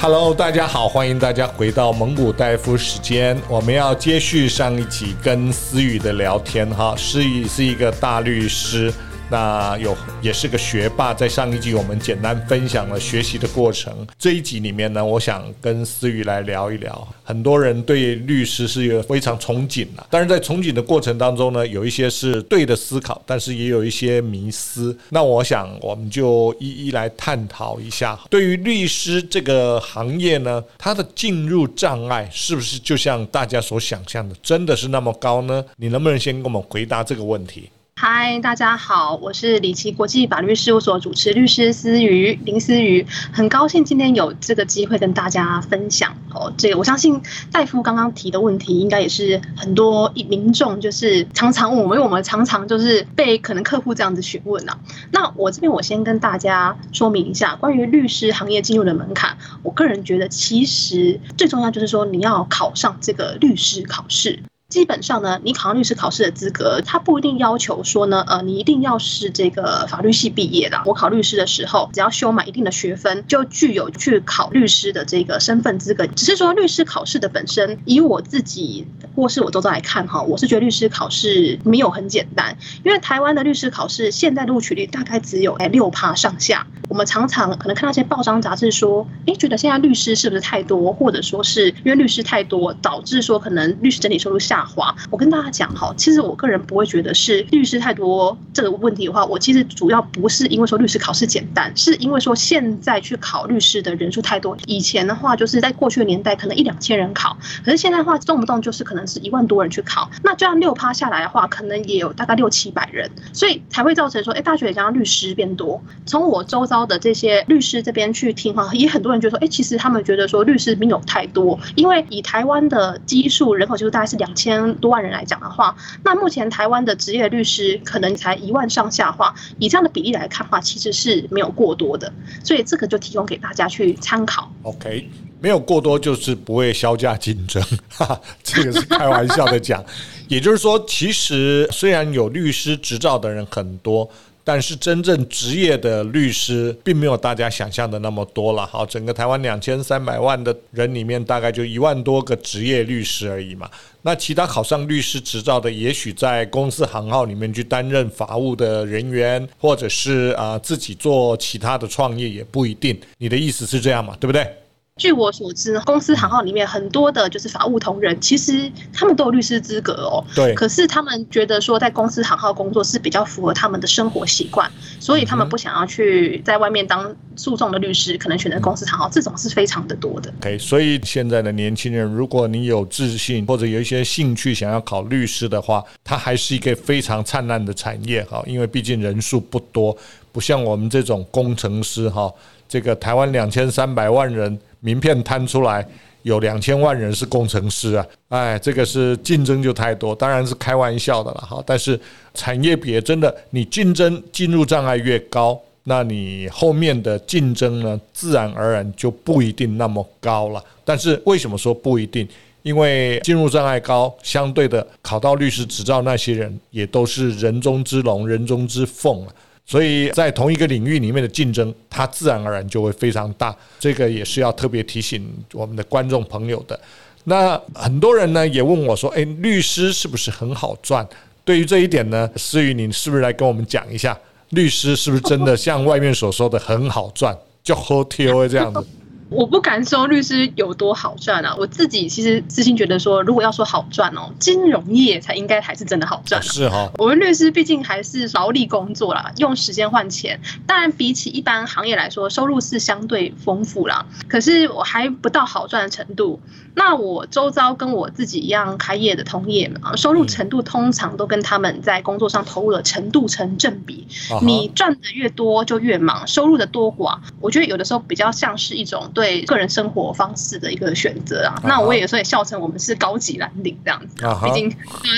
Hello，大家好，欢迎大家回到蒙古大夫时间。我们要接续上一集跟思雨的聊天哈。思雨是一个大律师。那有也是个学霸，在上一集我们简单分享了学习的过程。这一集里面呢，我想跟思雨来聊一聊。很多人对律师是有非常憧憬的，但是在憧憬的过程当中呢，有一些是对的思考，但是也有一些迷思。那我想我们就一一来探讨一下。对于律师这个行业呢，它的进入障碍是不是就像大家所想象的，真的是那么高呢？你能不能先给我们回答这个问题？嗨，大家好，我是里奇国际法律事务所主持律师思瑜林思瑜，很高兴今天有这个机会跟大家分享哦。这个我相信戴夫刚刚提的问题，应该也是很多民众就是常常我们，我们常常就是被可能客户这样子询问啊。那我这边我先跟大家说明一下，关于律师行业进入的门槛，我个人觉得其实最重要就是说你要考上这个律师考试。基本上呢，你考上律师考试的资格，他不一定要求说呢，呃，你一定要是这个法律系毕业的。我考律师的时候，只要修满一定的学分，就具有去考律师的这个身份资格。只是说律师考试的本身，以我自己或是我周遭来看哈，我是觉得律师考试没有很简单，因为台湾的律师考试现在录取率大概只有哎六趴上下。我们常常可能看到一些报章杂志说，哎，觉得现在律师是不是太多，或者说是因为律师太多，导致说可能律师整体收入下滑。我跟大家讲哈，其实我个人不会觉得是律师太多这个问题的话，我其实主要不是因为说律师考试简单，是因为说现在去考律师的人数太多。以前的话，就是在过去的年代，可能一两千人考，可是现在的话，动不动就是可能是一万多人去考。那这样六趴下来的话，可能也有大概六七百人，所以才会造成说，哎，大学也将律师变多。从我周遭的这些律师这边去听哈，也很多人觉得说，哎，其实他们觉得说律师没有太多，因为以台湾的基数人口就是大概是两千千多万人来讲的话，那目前台湾的职业律师可能才一万上下话，以这样的比例来看的话，其实是没有过多的，所以这个就提供给大家去参考。OK，没有过多就是不会削价竞争，哈哈，这个是开玩笑的讲。也就是说，其实虽然有律师执照的人很多。但是真正职业的律师并没有大家想象的那么多了。好，整个台湾两千三百万的人里面，大概就一万多个职业律师而已嘛。那其他考上律师执照的，也许在公司行号里面去担任法务的人员，或者是啊自己做其他的创业也不一定。你的意思是这样嘛？对不对？据我所知，公司行号里面很多的就是法务同仁，其实他们都有律师资格哦。对。可是他们觉得说，在公司行号工作是比较符合他们的生活习惯，所以他们不想要去在外面当诉讼的律师，可能选择公司行号，这种是非常的多的。OK，所以现在的年轻人，如果你有自信或者有一些兴趣想要考律师的话，它还是一个非常灿烂的产业哈，因为毕竟人数不多，不像我们这种工程师哈，这个台湾两千三百万人。名片摊出来，有两千万人是工程师啊！哎，这个是竞争就太多，当然是开玩笑的了哈。但是产业别真的，你竞争进入障碍越高，那你后面的竞争呢，自然而然就不一定那么高了。但是为什么说不一定？因为进入障碍高，相对的考到律师执照那些人，也都是人中之龙、人中之凤了。所以在同一个领域里面的竞争，它自然而然就会非常大。这个也是要特别提醒我们的观众朋友的。那很多人呢也问我说：“诶，律师是不是很好赚？”对于这一点呢，思雨，你是不是来跟我们讲一下，律师是不是真的像外面所说的很好赚，就好跳这样子？我不敢说律师有多好赚啊，我自己其实私心觉得说，如果要说好赚哦，金融业才应该还是真的好赚。是哈，我们律师毕竟还是劳力工作啦，用时间换钱。当然，比起一般行业来说，收入是相对丰富啦。可是我还不到好赚的程度。那我周遭跟我自己一样开业的同业们啊，收入程度通常都跟他们在工作上投入的程度成正比。你赚的越多就越忙，收入的多寡，我觉得有的时候比较像是一种。对个人生活方式的一个选择啊，那我也所以笑称我们是高级蓝领这样子，毕竟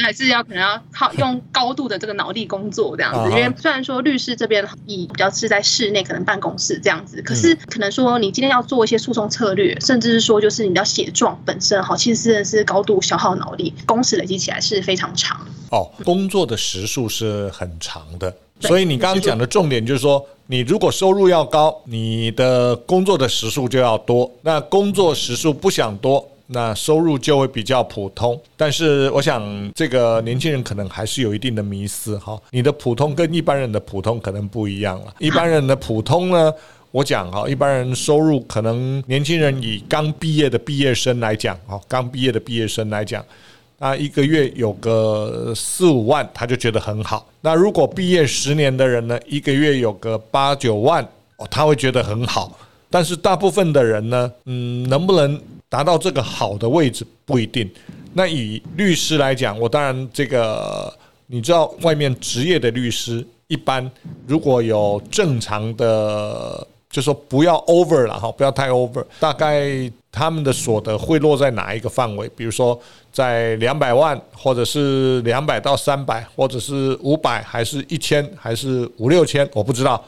还是要可能要靠用高度的这个脑力工作这样子。因为虽然说律师这边以比较是在室内可能办公室这样子，可是可能说你今天要做一些诉讼策略，甚至是说就是你要写状本身哈，其实真的是高度消耗脑力，工时累积起来是非常长。哦，工作的时数是很长的，所以你刚刚讲的重点就是说。你如果收入要高，你的工作的时数就要多。那工作时数不想多，那收入就会比较普通。但是我想，这个年轻人可能还是有一定的迷思哈。你的普通跟一般人的普通可能不一样了。一般人的普通呢，我讲哈，一般人收入可能年轻人以刚毕业的毕业生来讲哈，刚毕业的毕业生来讲。那一个月有个四五万，他就觉得很好。那如果毕业十年的人呢，一个月有个八九万，哦，他会觉得很好。但是大部分的人呢，嗯，能不能达到这个好的位置不一定。那以律师来讲，我当然这个你知道，外面职业的律师一般如果有正常的。就说不要 over 了哈，不要太 over。大概他们的所得会落在哪一个范围？比如说在两百万，或者是两百到三百，或者是五百，还是一千，还是五六千？我不知道。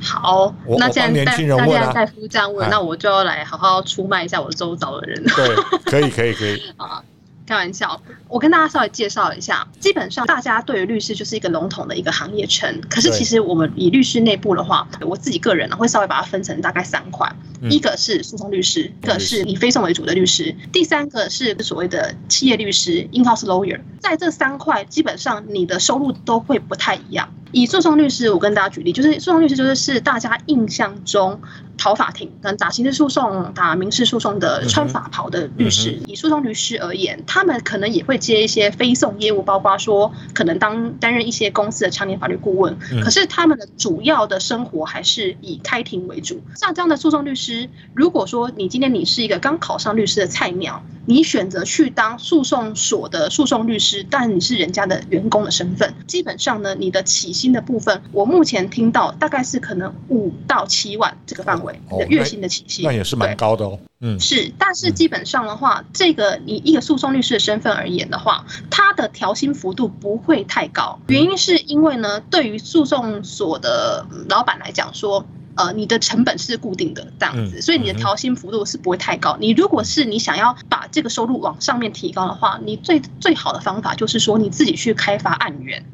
好，那既然年轻人问啊，现在大夫这样问，那我就要来好好出卖一下我周遭的人。对，可以，可以，可以。啊。开玩笑，我跟大家稍微介绍一下。基本上，大家对于律师就是一个笼统的一个行业称。可是，其实我们以律师内部的话，我自己个人呢会稍微把它分成大概三块。一个是诉讼律师，一个是以非讼为主的律师，第三个是所谓的企业律师 （in-house lawyer）。在这三块，基本上你的收入都会不太一样。以诉讼律师，我跟大家举例，就是诉讼律师就是是大家印象中。跑法庭，跟打刑事诉讼、打民事诉讼的穿法袍的律师，以诉讼律师而言，他们可能也会接一些非讼业务，包括说可能当担任一些公司的常年法律顾问。可是他们的主要的生活还是以开庭为主。像这样的诉讼律师，如果说你今天你是一个刚考上律师的菜鸟，你选择去当诉讼所的诉讼律师，但你是人家的员工的身份，基本上呢，你的起薪的部分，我目前听到大概是可能五到七万这个范围。你的月薪的起薪，那也是蛮高的哦。嗯，是，但是基本上的话，这个以一个诉讼律师的身份而言的话，他的调薪幅度不会太高。原因是因为呢，对于诉讼所的老板来讲说。呃，你的成本是固定的这样子，所以你的调薪幅度是不会太高。你如果是你想要把这个收入往上面提高的话，你最最好的方法就是说你自己去开发案源。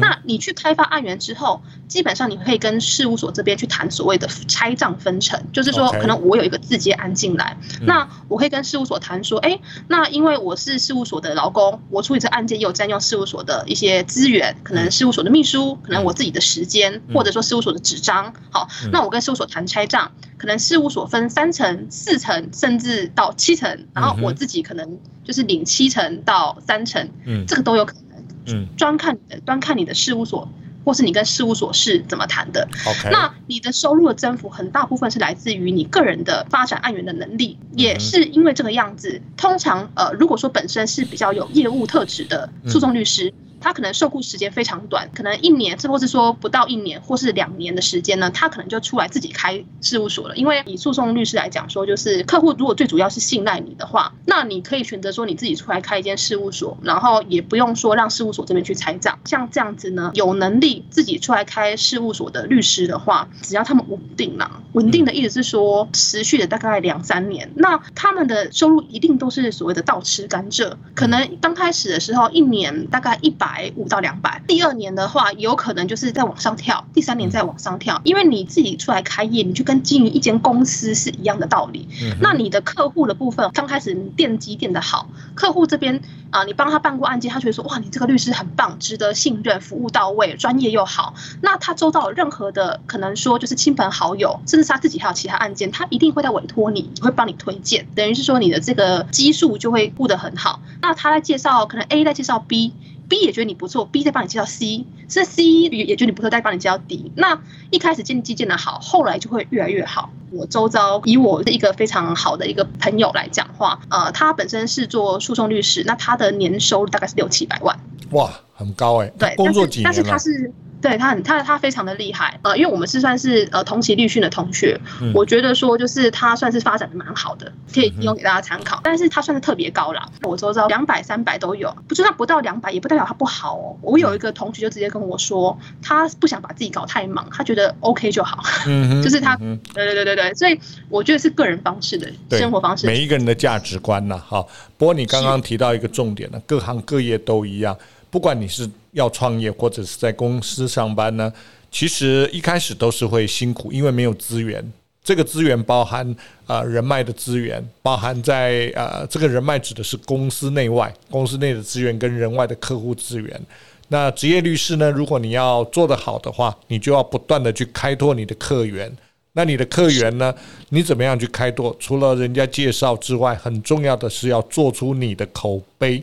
那你去开发案源之后，基本上你可以跟事务所这边去谈所谓的拆账分成，就是说可能我有一个自接案进来，那我可以跟事务所谈说，哎，那因为我是事务所的劳工，我处理这案件也有占用事务所的一些资源，可能事务所的秘书，可能我自己的时间，或者说事务所的纸张，好，那。我跟事务所谈拆账，可能事务所分三层、四层，甚至到七层，然后我自己可能就是领七层到三层，嗯，这个都有可能，嗯，专看你的，端看你的事务所，或是你跟事务所是怎么谈的。OK，那你的收入的增幅很大部分是来自于你个人的发展案源的能力，也是因为这个样子。通常，呃，如果说本身是比较有业务特质的诉讼律师。他可能受雇时间非常短，可能一年，或是说不到一年，或是两年的时间呢，他可能就出来自己开事务所了。因为以诉讼律师来讲说，就是客户如果最主要是信赖你的话，那你可以选择说你自己出来开一间事务所，然后也不用说让事务所这边去拆账。像这样子呢，有能力自己出来开事务所的律师的话，只要他们稳定了，稳定的意思是说持续的大概两三年，那他们的收入一定都是所谓的倒吃甘蔗。可能刚开始的时候，一年大概一百。百五到两百，第二年的话，有可能就是再往上跳，第三年再往上跳，因为你自己出来开业，你就跟经营一间公司是一样的道理。那你的客户的部分，刚开始你奠基奠的好，客户这边啊，你帮他办过案件，他觉得说哇，你这个律师很棒，值得信任，服务到位，专业又好。那他周到任何的可能说就是亲朋好友，甚至是他自己还有其他案件，他一定会在委托你，会帮你推荐，等于是说你的这个基数就会顾得很好。那他在介绍，可能 A 在介绍 B。B 也觉得你不错，B 再帮你介绍 C，是 C 也也觉得你不错，再帮你介绍 D。那一开始建基建的好，后来就会越来越好。我周遭以我的一个非常好的一个朋友来讲话，呃，他本身是做诉讼律师，那他的年收入大概是六七百万。哇，很高哎、欸。对，工作几年了？但是他是。对他很他他非常的厉害，呃，因为我们是算是呃同期律训的同学，嗯、我觉得说就是他算是发展的蛮好的，可以提供给大家参考。嗯、但是他算是特别高啦，我周遭两百三百都有，不就算不到两百，也不代表他不好哦。我有一个同学就直接跟我说，他不想把自己搞太忙，他觉得 OK 就好，就是他，对对对对对，所以我觉得是个人方式的生活方式，每一个人的价值观呐，哈。不过你刚刚提到一个重点呢，是各行各业都一样，不管你是要创业或者是在公司上班呢。其实一开始都是会辛苦，因为没有资源。这个资源包含啊、人脉的资源，包含在呃这个人脉指的是公司内外、公司内的资源跟人外的客户资源。那职业律师呢，如果你要做得好的话，你就要不断的去开拓你的客源。那你的客源呢，你怎么样去开拓？除了人家介绍之外，很重要的是要做出你的口碑。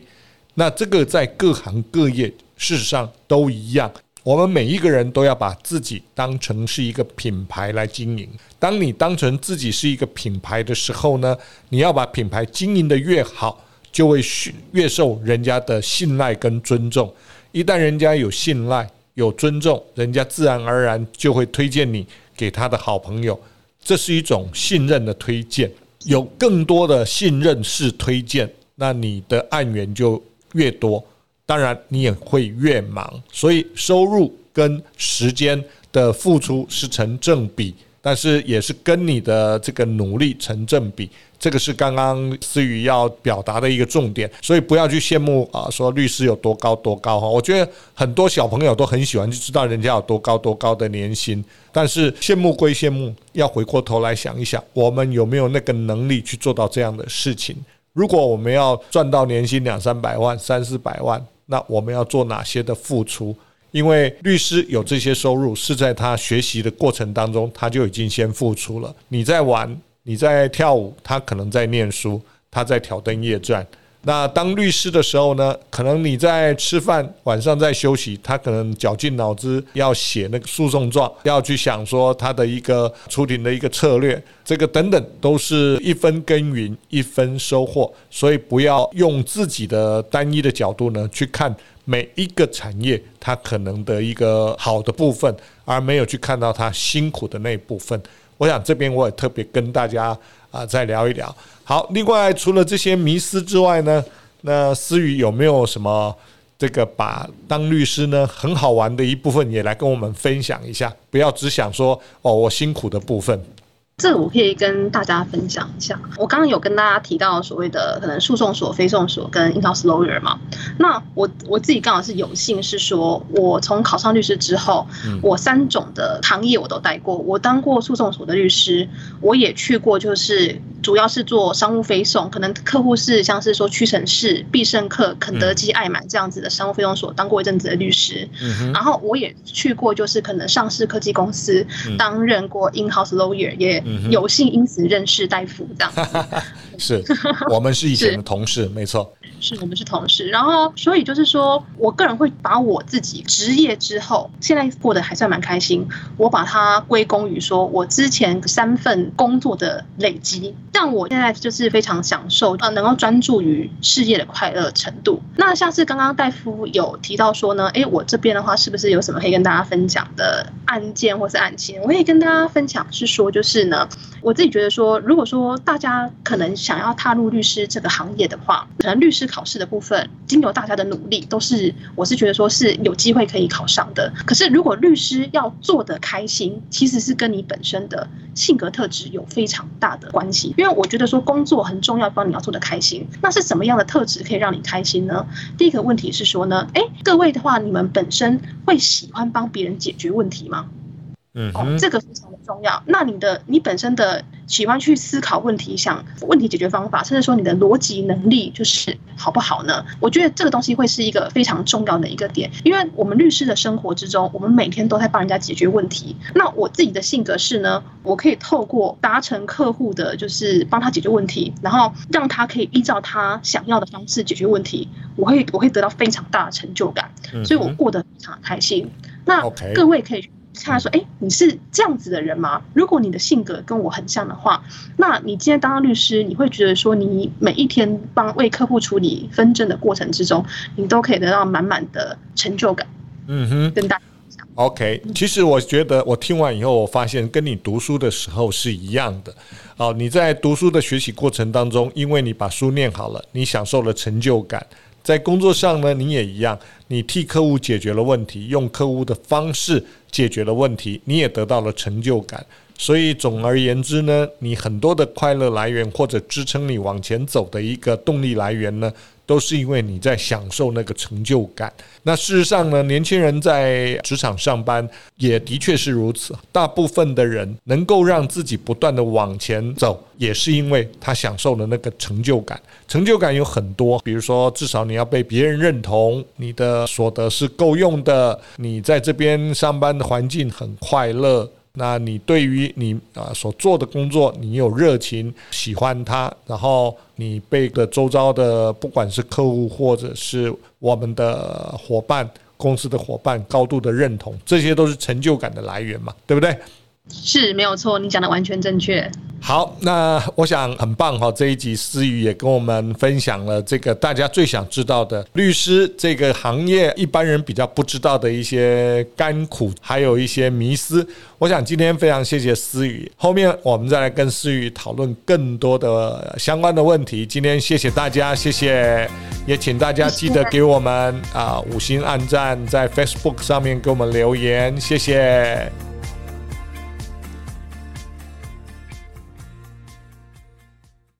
那这个在各行各业事实上都一样。我们每一个人都要把自己当成是一个品牌来经营。当你当成自己是一个品牌的时候呢，你要把品牌经营得越好，就会越受人家的信赖跟尊重。一旦人家有信赖、有尊重，人家自然而然就会推荐你给他的好朋友。这是一种信任的推荐，有更多的信任式推荐，那你的案源就越多。当然，你也会越忙，所以收入跟时间的付出是成正比，但是也是跟你的这个努力成正比。这个是刚刚思雨要表达的一个重点，所以不要去羡慕啊，说律师有多高多高哈。我觉得很多小朋友都很喜欢去知道人家有多高多高的年薪，但是羡慕归羡慕，要回过头来想一想，我们有没有那个能力去做到这样的事情？如果我们要赚到年薪两三百万、三四百万，那我们要做哪些的付出？因为律师有这些收入，是在他学习的过程当中，他就已经先付出了。你在玩，你在跳舞，他可能在念书，他在挑灯夜战。那当律师的时候呢，可能你在吃饭，晚上在休息，他可能绞尽脑汁要写那个诉讼状，要去想说他的一个出庭的一个策略，这个等等都是一分耕耘一分收获，所以不要用自己的单一的角度呢去看每一个产业它可能的一个好的部分，而没有去看到它辛苦的那一部分。我想这边我也特别跟大家啊再聊一聊。好，另外除了这些迷思之外呢，那思雨有没有什么这个把当律师呢很好玩的一部分也来跟我们分享一下？不要只想说哦，我辛苦的部分。这个我可以跟大家分享一下。我刚刚有跟大家提到所谓的可能诉讼所、非讼所跟 in-house lawyer 嘛。那我我自己刚好是有幸是说，我从考上律师之后，我三种的行业我都待过。我当过诉讼所的律师，我也去过，就是主要是做商务非讼，可能客户是像是说屈臣氏、必胜客、肯德基、爱买这样子的商务非讼所，当过一阵子的律师。然后我也去过，就是可能上市科技公司担任过 in-house lawyer 也。有幸因此认识戴夫这样子，是我们是以前的同事，没错。是我们是同事，然后所以就是说，我个人会把我自己职业之后，现在过得还算蛮开心。我把它归功于说，我之前三份工作的累积，让我现在就是非常享受，呃，能够专注于事业的快乐程度。那像是刚刚戴夫有提到说呢，哎，我这边的话是不是有什么可以跟大家分享的案件或是案情？我可以跟大家分享是说，就是呢，我自己觉得说，如果说大家可能想要踏入律师这个行业的话，可能律师。考试的部分，经由大家的努力，都是我是觉得说是有机会可以考上的。可是，如果律师要做得开心，其实是跟你本身的性格特质有非常大的关系。因为我觉得说工作很重要，帮你要做得开心。那是什么样的特质可以让你开心呢？第一个问题是说呢，诶，各位的话，你们本身会喜欢帮别人解决问题吗？嗯，哦，这个非常的重要。那你的你本身的喜欢去思考问题、想问题解决方法，甚至说你的逻辑能力就是好不好呢？我觉得这个东西会是一个非常重要的一个点，因为我们律师的生活之中，我们每天都在帮人家解决问题。那我自己的性格是呢，我可以透过达成客户的，就是帮他解决问题，然后让他可以依照他想要的方式解决问题，我会我会得到非常大的成就感，所以我过得非常开心。那各位可以。他说：“哎，你是这样子的人吗？如果你的性格跟我很像的话，那你今天当律师，你会觉得说，你每一天帮为客户处理纷争的过程之中，你都可以得到满满的成就感。”嗯哼，跟大家。OK，其实我觉得我听完以后，我发现跟你读书的时候是一样的。哦，你在读书的学习过程当中，因为你把书念好了，你享受了成就感。在工作上呢，你也一样，你替客户解决了问题，用客户的方式解决了问题，你也得到了成就感。所以总而言之呢，你很多的快乐来源或者支撑你往前走的一个动力来源呢，都是因为你在享受那个成就感。那事实上呢，年轻人在职场上班也的确是如此。大部分的人能够让自己不断地往前走，也是因为他享受了那个成就感。成就感有很多，比如说至少你要被别人认同，你的所得是够用的，你在这边上班的环境很快乐。那你对于你啊所做的工作，你有热情，喜欢它，然后你被个周遭的不管是客户或者是我们的伙伴、公司的伙伴高度的认同，这些都是成就感的来源嘛，对不对？是没有错，你讲的完全正确。好，那我想很棒哈，这一集思雨也跟我们分享了这个大家最想知道的律师这个行业一般人比较不知道的一些甘苦，还有一些迷思。我想今天非常谢谢思雨，后面我们再来跟思雨讨论更多的相关的问题。今天谢谢大家，谢谢，也请大家记得给我们啊五星按赞，在 Facebook 上面给我们留言，谢谢。